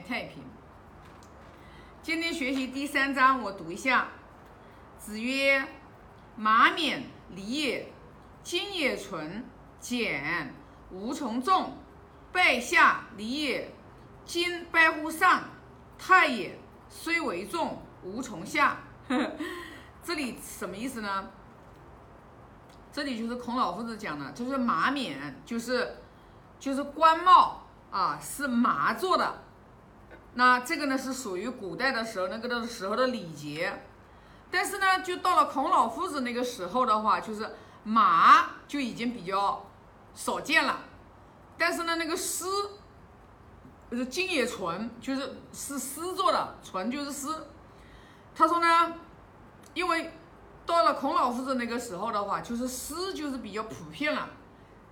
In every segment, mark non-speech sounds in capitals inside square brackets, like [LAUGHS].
太平。今天学习第三章，我读一下。子曰：“马冕礼也，今也存，简，无从众。拜下礼也，今拜乎上，太也，虽为众，无从下。[LAUGHS] ”这里什么意思呢？这里就是孔老夫子讲的，就是马冕，就是就是官帽啊，是麻做的。那这个呢是属于古代的时候那个的时候的礼节，但是呢，就到了孔老夫子那个时候的话，就是马就已经比较少见了。但是呢，那个丝，就是金也纯，就是是丝做的，纯就是丝。他说呢，因为到了孔老夫子那个时候的话，就是丝就是比较普遍了，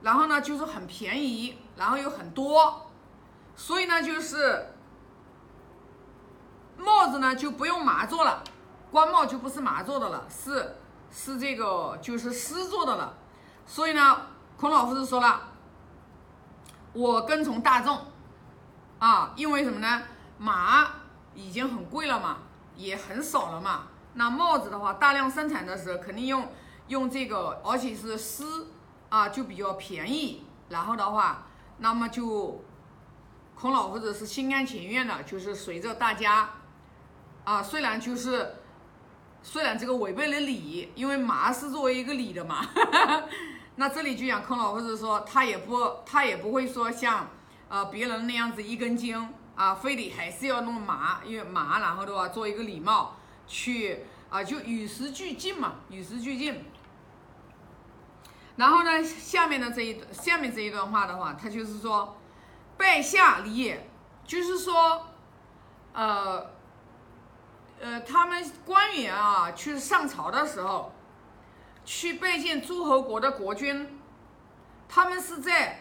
然后呢就是很便宜，然后又很多，所以呢就是。帽子呢就不用麻做了，官帽就不是麻做的了，是是这个就是丝做的了。所以呢，孔老夫子说了，我跟从大众啊，因为什么呢？马已经很贵了嘛，也很少了嘛。那帽子的话，大量生产的时候肯定用用这个，而且是丝啊，就比较便宜。然后的话，那么就孔老夫子是心甘情愿的，就是随着大家。啊，虽然就是，虽然这个违背了礼，因为麻是作为一个礼的嘛，[LAUGHS] 那这里就讲孔老夫子说，他也不，他也不会说像，呃，别人那样子一根筋啊，非得还是要弄麻，因为麻，然后的话做一个礼貌，去啊，就与时俱进嘛，与时俱进。然后呢，下面的这一下面这一段话的话，他就是说，拜下礼，就是说，呃。呃，他们官员啊，去上朝的时候，去拜见诸侯国的国君，他们是在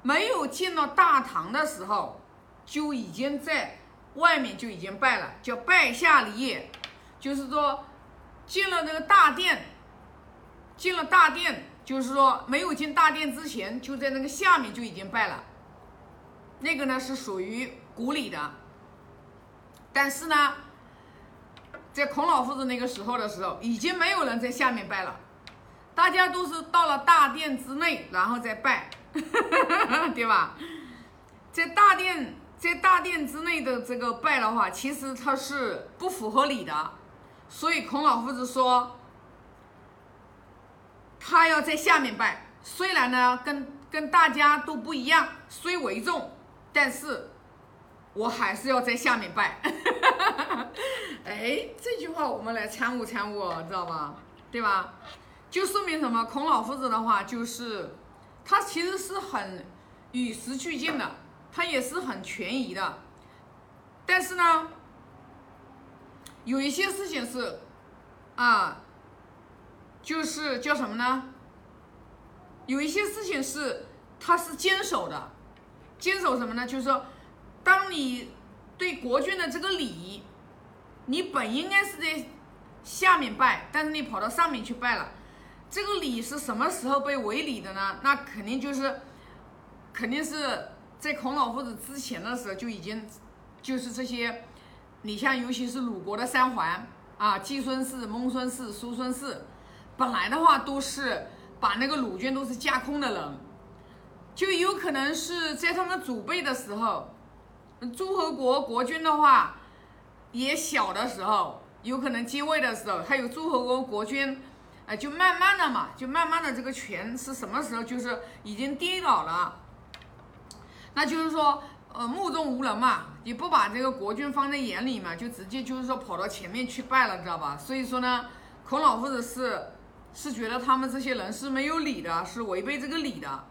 没有进到大堂的时候，就已经在外面就已经拜了，叫拜下礼，就是说进了那个大殿，进了大殿，就是说没有进大殿之前，就在那个下面就已经拜了，那个呢是属于古礼的，但是呢。在孔老夫子那个时候的时候，已经没有人在下面拜了，大家都是到了大殿之内，然后再拜，[LAUGHS] 对吧？在大殿在大殿之内的这个拜的话，其实它是不符合礼的，所以孔老夫子说，他要在下面拜，虽然呢跟跟大家都不一样，虽为众，但是。我还是要在下面拜，[LAUGHS] 哎，这句话我们来参悟参悟，知道吧？对吧？就说明什么？孔老夫子的话就是，他其实是很与时俱进的，他也是很权宜的。但是呢，有一些事情是，啊，就是叫什么呢？有一些事情是他是坚守的，坚守什么呢？就是说。当你对国君的这个礼，你本应该是在下面拜，但是你跑到上面去拜了，这个礼是什么时候被违礼的呢？那肯定就是，肯定是在孔老夫子之前的时候就已经，就是这些，你像尤其是鲁国的三桓啊，季孙氏、孟孙氏、叔孙氏，本来的话都是把那个鲁军都是架空的人，就有可能是在他们祖辈的时候。诸侯国国君的话，也小的时候，有可能继位的时候，还有诸侯国国君，呃，就慢慢的嘛，就慢慢的这个权是什么时候，就是已经跌倒了，那就是说，呃，目中无人嘛，也不把这个国君放在眼里嘛，就直接就是说跑到前面去拜了，知道吧？所以说呢，孔老夫子是是觉得他们这些人是没有礼的，是违背这个礼的，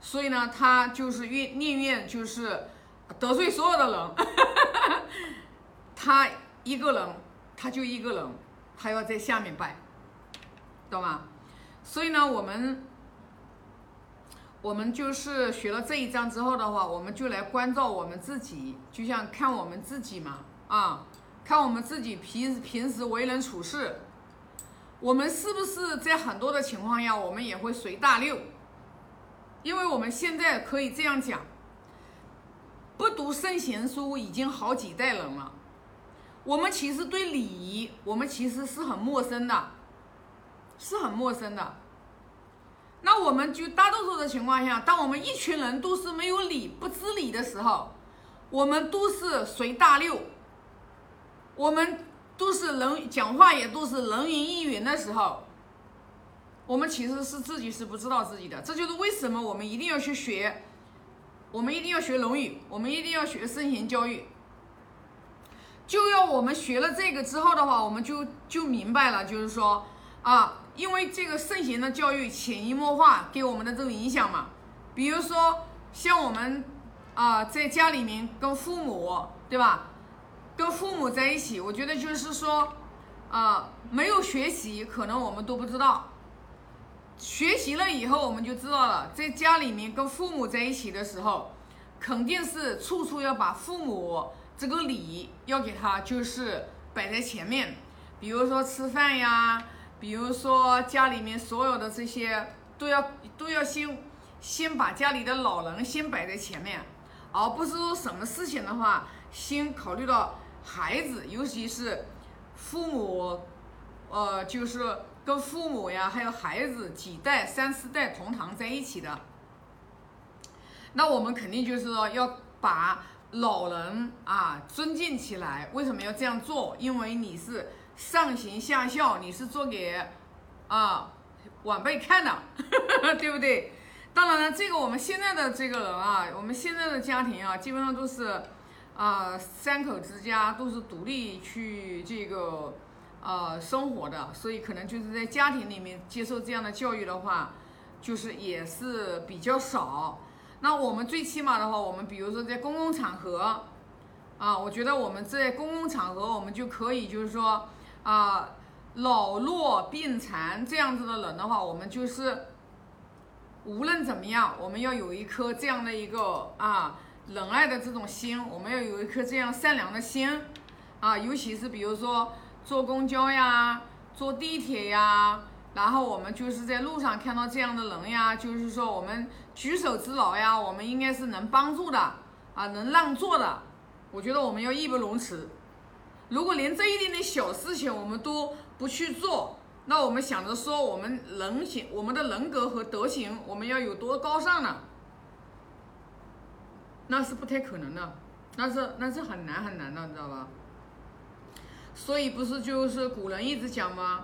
所以呢，他就是愿宁愿就是。得罪所有的人，他一个人，他就一个人，他要在下面拜，懂吗？所以呢，我们我们就是学了这一章之后的话，我们就来关照我们自己，就像看我们自己嘛，啊，看我们自己平平时为人处事，我们是不是在很多的情况下，我们也会随大流？因为我们现在可以这样讲。不读圣贤书已经好几代人了。我们其实对礼仪，我们其实是很陌生的，是很陌生的。那我们就大多数的情况下，当我们一群人都是没有礼、不知礼的时候，我们都是随大流，我们都是人讲话也都是人云亦云的时候，我们其实是自己是不知道自己的。这就是为什么我们一定要去学，我们一定要学《论语》，我们一定要学圣贤教育。就要我们学了这个之后的话，我们就就明白了，就是说啊，因为这个圣贤的教育潜移默化给我们的这种影响嘛。比如说像我们啊，在家里面跟父母，对吧？跟父母在一起，我觉得就是说啊，没有学习，可能我们都不知道。学习了以后，我们就知道了，在家里面跟父母在一起的时候，肯定是处处要把父母。这个礼要给他就是摆在前面，比如说吃饭呀，比如说家里面所有的这些都要都要先先把家里的老人先摆在前面，而不是说什么事情的话先考虑到孩子，尤其是父母，呃，就是跟父母呀还有孩子几代三四代同堂在一起的，那我们肯定就是说要把。老人啊，尊敬起来，为什么要这样做？因为你是上行下效，你是做给啊晚辈看的，[LAUGHS] 对不对？当然了，这个我们现在的这个人啊，我们现在的家庭啊，基本上都是啊三口之家，都是独立去这个呃生活的，所以可能就是在家庭里面接受这样的教育的话，就是也是比较少。那我们最起码的话，我们比如说在公共场合，啊，我觉得我们在公共场合，我们就可以就是说，啊，老弱病残这样子的人的话，我们就是无论怎么样，我们要有一颗这样的一个啊仁爱的这种心，我们要有一颗这样善良的心，啊，尤其是比如说坐公交呀，坐地铁呀。然后我们就是在路上看到这样的人呀，就是说我们举手之劳呀，我们应该是能帮助的啊，能让座的。我觉得我们要义不容辞。如果连这一点点小事情我们都不去做，那我们想着说我们人行，我们的人格和德行，我们要有多高尚呢？那是不太可能的，那是那是很难很难的，你知道吧？所以不是就是古人一直讲吗？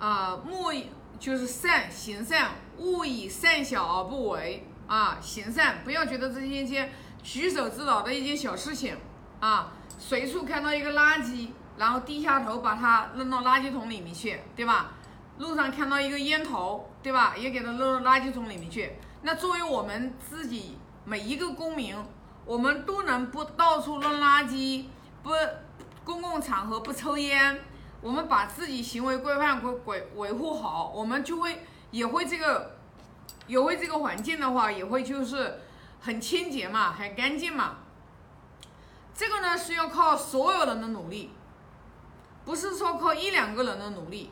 啊，莫以就是善行善，勿以善小而不为啊！行善，不要觉得这是一件举手之劳的一件小事情啊！随处看到一个垃圾，然后低下头把它扔到垃圾桶里面去，对吧？路上看到一个烟头，对吧？也给它扔到垃圾桶里面去。那作为我们自己每一个公民，我们都能不到处扔垃圾，不公共场合不抽烟。我们把自己行为规范规规维护好，我们就会也会这个，也会这个环境的话，也会就是很清洁嘛，很干净嘛。这个呢是要靠所有人的努力，不是说靠一两个人的努力。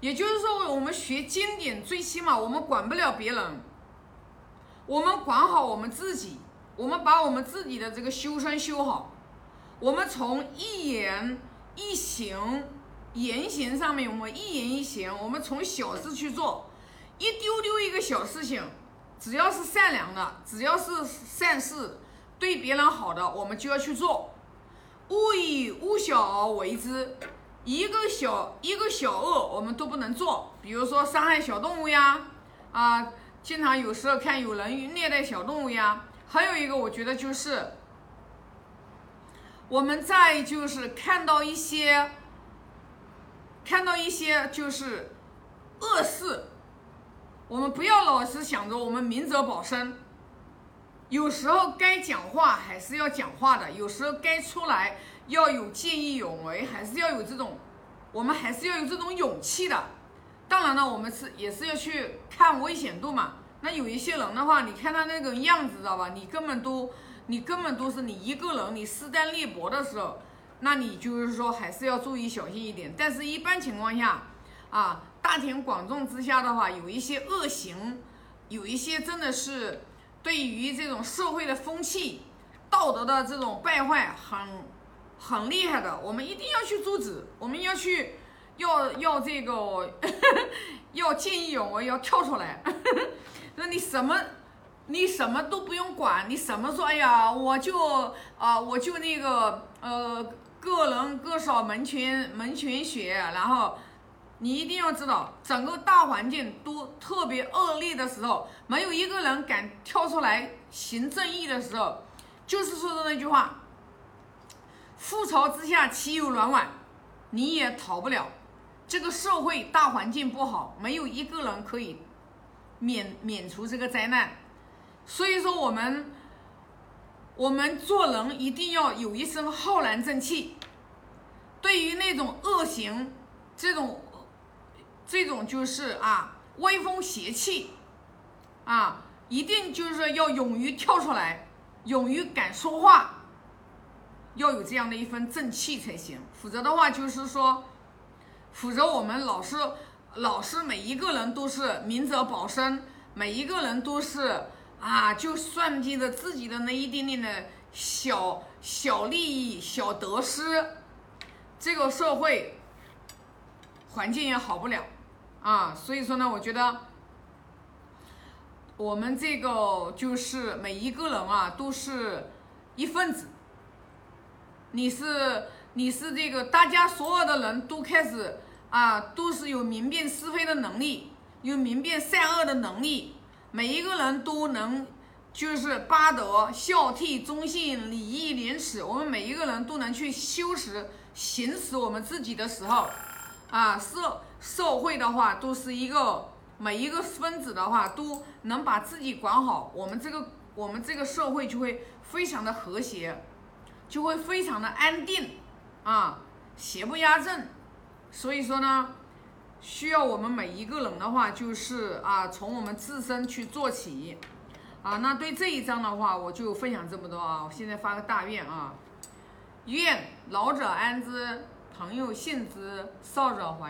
也就是说，我们学经典，最起码我们管不了别人，我们管好我们自己，我们把我们自己的这个修身修好，我们从一言一行。言行上面，我们一言一行，我们从小事去做，一丢丢一个小事情，只要是善良的，只要是善事，对别人好的，我们就要去做。勿以恶小而为之，一个小一个小恶我们都不能做。比如说伤害小动物呀，啊，经常有时候看有人虐待小动物呀。还有一个，我觉得就是我们在就是看到一些。看到一些就是恶事，我们不要老是想着我们明哲保身，有时候该讲话还是要讲话的，有时候该出来要有见义勇为，还是要有这种，我们还是要有这种勇气的。当然了，我们是也是要去看危险度嘛。那有一些人的话，你看他那个样子，知道吧？你根本都，你根本都是你一个人，你势单力薄的时候。那你就是说还是要注意小心一点，但是一般情况下，啊，大庭广众之下的话，有一些恶行，有一些真的是对于这种社会的风气、道德的这种败坏很很厉害的，我们一定要去阻止，我们要去要要这个 [LAUGHS] 要见义勇为，要跳出来。[LAUGHS] 那你什么你什么都不用管，你什么说哎呀，我就啊我就那个呃个人各扫门前门前雪，然后。你一定要知道，整个大环境都特别恶劣的时候，没有一个人敢跳出来行正义的时候，就是说的那句话：“覆巢之下岂有卵卵？”你也逃不了。这个社会大环境不好，没有一个人可以免免除这个灾难。所以说，我们我们做人一定要有一身浩然正气。对于那种恶行，这种。这种就是啊，威风邪气，啊，一定就是要勇于跳出来，勇于敢说话，要有这样的一份正气才行。否则的话，就是说，否则我们老是老是每一个人都是明哲保身，每一个人都是啊，就算计着自己的那一点点的小小利益、小得失，这个社会环境也好不了。啊，所以说呢，我觉得我们这个就是每一个人啊，都是一份子。你是你是这个，大家所有的人都开始啊，都是有明辨是非的能力，有明辨善恶的能力。每一个人都能就是八德、孝悌、忠信、礼义廉耻，我们每一个人都能去修持、行使我们自己的时候，啊，社。社会的话，都是一个每一个分子的话，都能把自己管好，我们这个我们这个社会就会非常的和谐，就会非常的安定啊，邪不压正。所以说呢，需要我们每一个人的话，就是啊，从我们自身去做起啊。那对这一章的话，我就分享这么多啊。我现在发个大愿啊，愿老者安之，朋友信之，少者怀。